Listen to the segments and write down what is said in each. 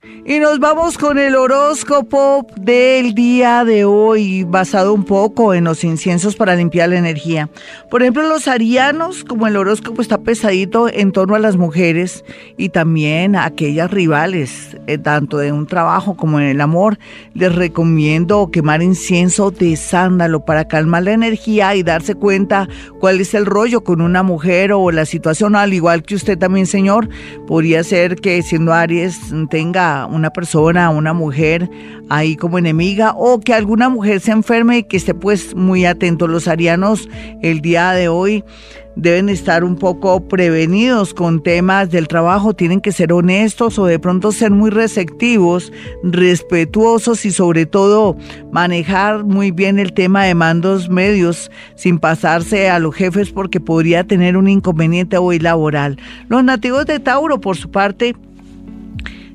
Y nos vamos con el horóscopo del día de hoy, basado un poco en los inciensos para limpiar la energía. Por ejemplo, los arianos, como el horóscopo está pesadito en torno a las mujeres y también a aquellas rivales, eh, tanto de un trabajo como en el amor, les recomiendo quemar incienso de sándalo para calmar la energía y darse cuenta cuál es el rollo con una mujer o la situación, al igual que usted también, señor, podría ser que siendo Aries tenga una persona, una mujer ahí como enemiga o que alguna mujer se enferme y que esté pues muy atento. Los arianos el día de hoy deben estar un poco prevenidos con temas del trabajo, tienen que ser honestos o de pronto ser muy receptivos, respetuosos y sobre todo manejar muy bien el tema de mandos medios sin pasarse a los jefes porque podría tener un inconveniente hoy laboral. Los nativos de Tauro, por su parte,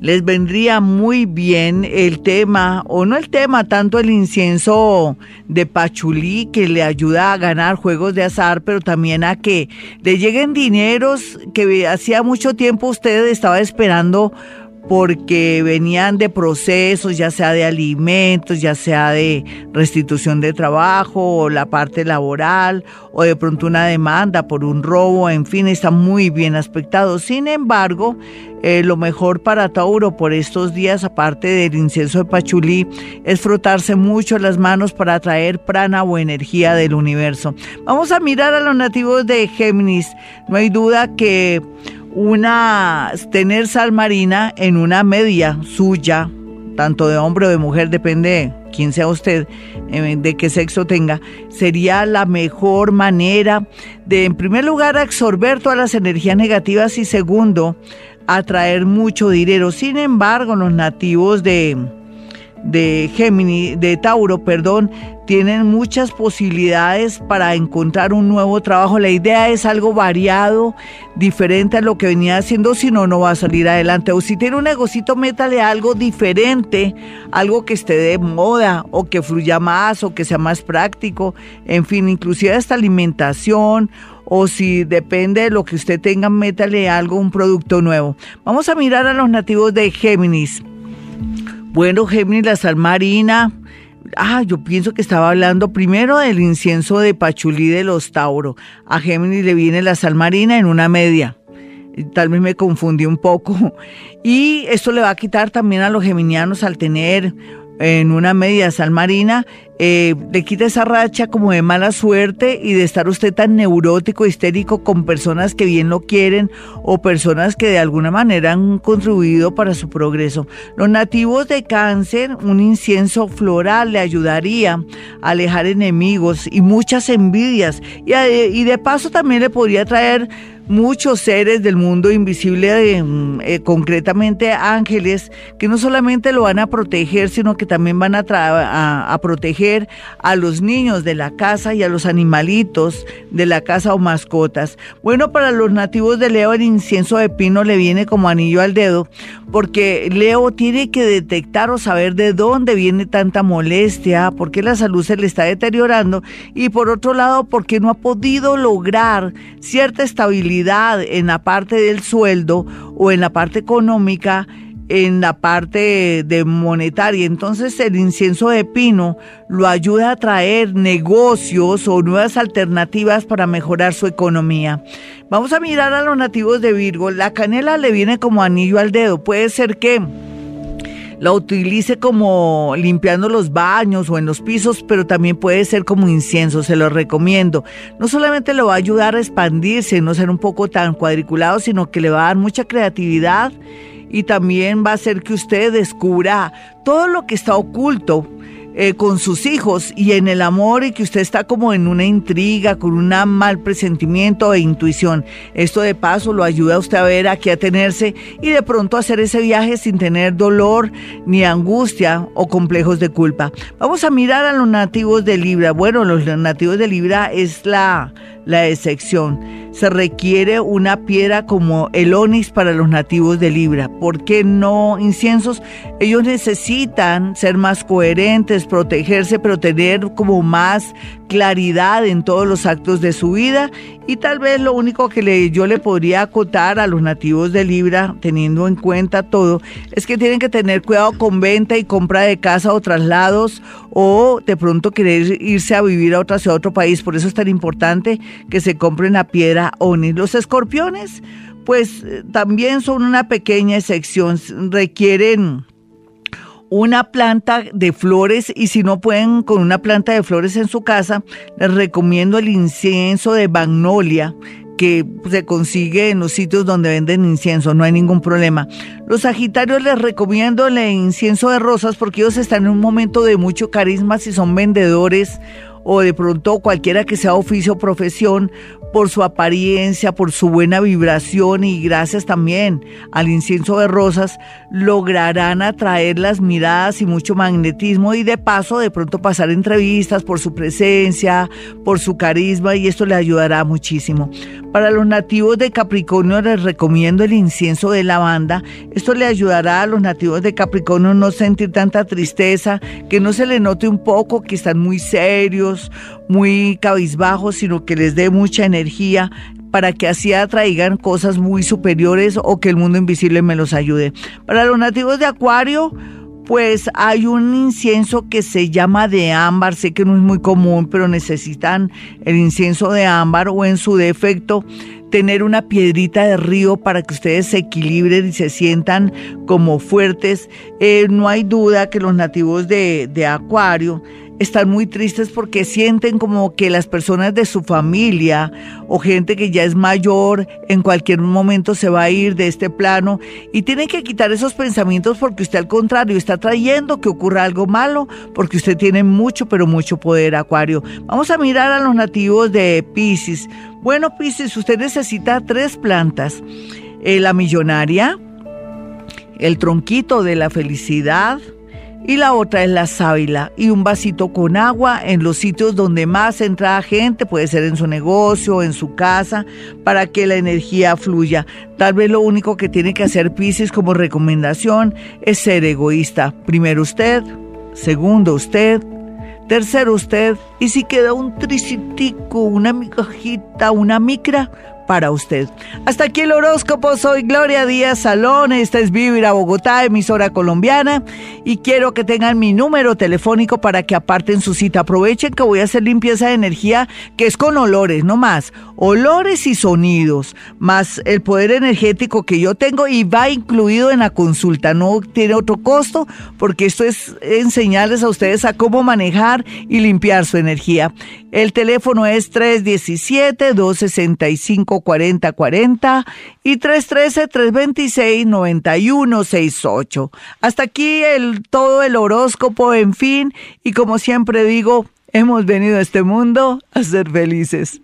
les vendría muy bien el tema, o no el tema, tanto el incienso de pachulí que le ayuda a ganar juegos de azar, pero también a que le lleguen dineros que hacía mucho tiempo usted estaba esperando porque venían de procesos, ya sea de alimentos, ya sea de restitución de trabajo o la parte laboral o de pronto una demanda por un robo, en fin, está muy bien aspectado. Sin embargo, eh, lo mejor para Tauro por estos días, aparte del incienso de Pachulí, es frotarse mucho las manos para atraer prana o energía del universo. Vamos a mirar a los nativos de Géminis. No hay duda que una tener sal marina en una media suya, tanto de hombre o de mujer, depende de quién sea usted, eh, de qué sexo tenga, sería la mejor manera de, en primer lugar, absorber todas las energías negativas y segundo, atraer mucho dinero. Sin embargo, los nativos de, de Géminis, de Tauro, perdón, tienen muchas posibilidades para encontrar un nuevo trabajo. La idea es algo variado, diferente a lo que venía haciendo, si no, no va a salir adelante. O si tiene un negocito, métale algo diferente, algo que esté de moda o que fluya más o que sea más práctico. En fin, inclusive esta alimentación o si depende de lo que usted tenga, métale algo, un producto nuevo. Vamos a mirar a los nativos de Géminis. Bueno, Géminis, la sal marina. Ah, yo pienso que estaba hablando primero del incienso de Pachulí de los Tauro. A Géminis le viene la sal marina en una media. Tal vez me confundí un poco. Y esto le va a quitar también a los geminianos al tener en una media sal marina, eh, le quita esa racha como de mala suerte y de estar usted tan neurótico, histérico con personas que bien lo quieren o personas que de alguna manera han contribuido para su progreso. Los nativos de cáncer, un incienso floral le ayudaría a alejar enemigos y muchas envidias y, y de paso también le podría traer muchos seres del mundo invisible, eh, concretamente ángeles, que no solamente lo van a proteger, sino que también van a, proteger a los niños de la casa y a los animalitos de la casa o mascotas. Bueno, para los nativos de Leo el incienso de pino le viene como anillo al dedo, porque Leo tiene que detectar o saber de dónde viene tanta molestia, por qué la salud se le está deteriorando y por otro lado, porque no ha podido lograr cierta estabilidad en la parte del sueldo o en la parte económica, en la parte de monetaria. Entonces el incienso de pino lo ayuda a traer negocios o nuevas alternativas para mejorar su economía. Vamos a mirar a los nativos de Virgo. La canela le viene como anillo al dedo. Puede ser que la utilice como limpiando los baños o en los pisos, pero también puede ser como incienso, se lo recomiendo. No solamente le va a ayudar a expandirse, no ser un poco tan cuadriculado, sino que le va a dar mucha creatividad y también va a hacer que usted descubra todo lo que está oculto eh, con sus hijos y en el amor y que usted está como en una intriga, con un mal presentimiento e intuición. Esto de paso lo ayuda a usted a ver a tenerse y de pronto hacer ese viaje sin tener dolor ni angustia o complejos de culpa. Vamos a mirar a los nativos de Libra. Bueno, los nativos de Libra es la, la excepción. Se requiere una piedra como el onix para los nativos de Libra. ¿Por qué no inciensos? Ellos necesitan ser más coherentes, protegerse, pero tener como más claridad en todos los actos de su vida y tal vez lo único que yo le podría acotar a los nativos de Libra, teniendo en cuenta todo, es que tienen que tener cuidado con venta y compra de casa o traslados o de pronto querer irse a vivir a otra a otro país. Por eso es tan importante que se compren la piedra ONI. Los escorpiones, pues eh, también son una pequeña excepción, requieren una planta de flores y si no pueden con una planta de flores en su casa, les recomiendo el incienso de magnolia que se consigue en los sitios donde venden incienso, no hay ningún problema. Los Sagitarios les recomiendo el incienso de rosas porque ellos están en un momento de mucho carisma si son vendedores o de pronto cualquiera que sea oficio o profesión, por su apariencia, por su buena vibración y gracias también al incienso de rosas, lograrán atraer las miradas y mucho magnetismo y de paso de pronto pasar entrevistas por su presencia, por su carisma y esto le ayudará muchísimo. Para los nativos de Capricornio les recomiendo el incienso de lavanda. Esto le ayudará a los nativos de Capricornio no sentir tanta tristeza, que no se le note un poco que están muy serios, muy cabizbajos, sino que les dé mucha energía para que así atraigan cosas muy superiores o que el mundo invisible me los ayude. Para los nativos de Acuario, pues hay un incienso que se llama de ámbar, sé que no es muy común, pero necesitan el incienso de ámbar o en su defecto tener una piedrita de río para que ustedes se equilibren y se sientan como fuertes. Eh, no hay duda que los nativos de, de Acuario están muy tristes porque sienten como que las personas de su familia o gente que ya es mayor en cualquier momento se va a ir de este plano y tienen que quitar esos pensamientos porque usted al contrario está trayendo que ocurra algo malo porque usted tiene mucho pero mucho poder acuario. Vamos a mirar a los nativos de Pisces. Bueno Pisces, usted necesita tres plantas. Eh, la millonaria, el tronquito de la felicidad, y la otra es la sábila y un vasito con agua en los sitios donde más entra gente, puede ser en su negocio, en su casa, para que la energía fluya. Tal vez lo único que tiene que hacer Pisces como recomendación es ser egoísta. Primero usted, segundo usted, tercero usted, y si queda un tricitico, una migajita, una micra, para usted. Hasta aquí el horóscopo. Soy Gloria Díaz Salón. Esta es Vivir Bogotá, emisora colombiana. Y quiero que tengan mi número telefónico para que aparten su cita. Aprovechen que voy a hacer limpieza de energía, que es con olores, no más. Olores y sonidos, más el poder energético que yo tengo y va incluido en la consulta. No tiene otro costo porque esto es enseñarles a ustedes a cómo manejar y limpiar su energía. El teléfono es 317-265-4040 y 313-326-9168. Hasta aquí el, todo el horóscopo, en fin, y como siempre digo, hemos venido a este mundo a ser felices.